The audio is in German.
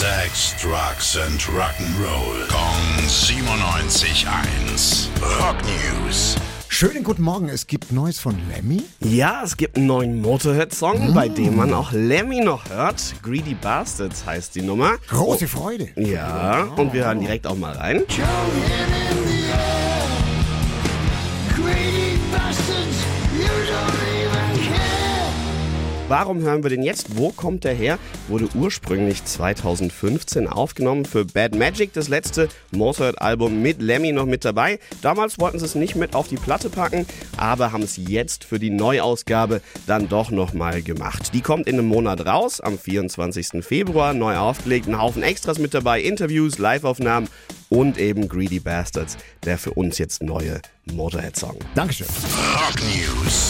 Sex, Drugs and Rock'n'Roll. Kong 97.1. Rock News. Schönen guten Morgen, es gibt Neues von Lemmy. Ja, es gibt einen neuen Motorhead-Song, bei dem man auch Lemmy noch hört. Greedy Bastards heißt die Nummer. Große Freude. Ja, und wir hören direkt auch mal rein. Warum hören wir den jetzt? Wo kommt der her? Wurde ursprünglich 2015 aufgenommen für Bad Magic, das letzte Motorhead-Album mit Lemmy noch mit dabei. Damals wollten sie es nicht mit auf die Platte packen, aber haben es jetzt für die Neuausgabe dann doch nochmal gemacht. Die kommt in einem Monat raus, am 24. Februar, neu aufgelegt, ein Haufen Extras mit dabei, Interviews, Live-Aufnahmen und eben Greedy Bastards, der für uns jetzt neue Motorhead-Song. Dankeschön. Rock News.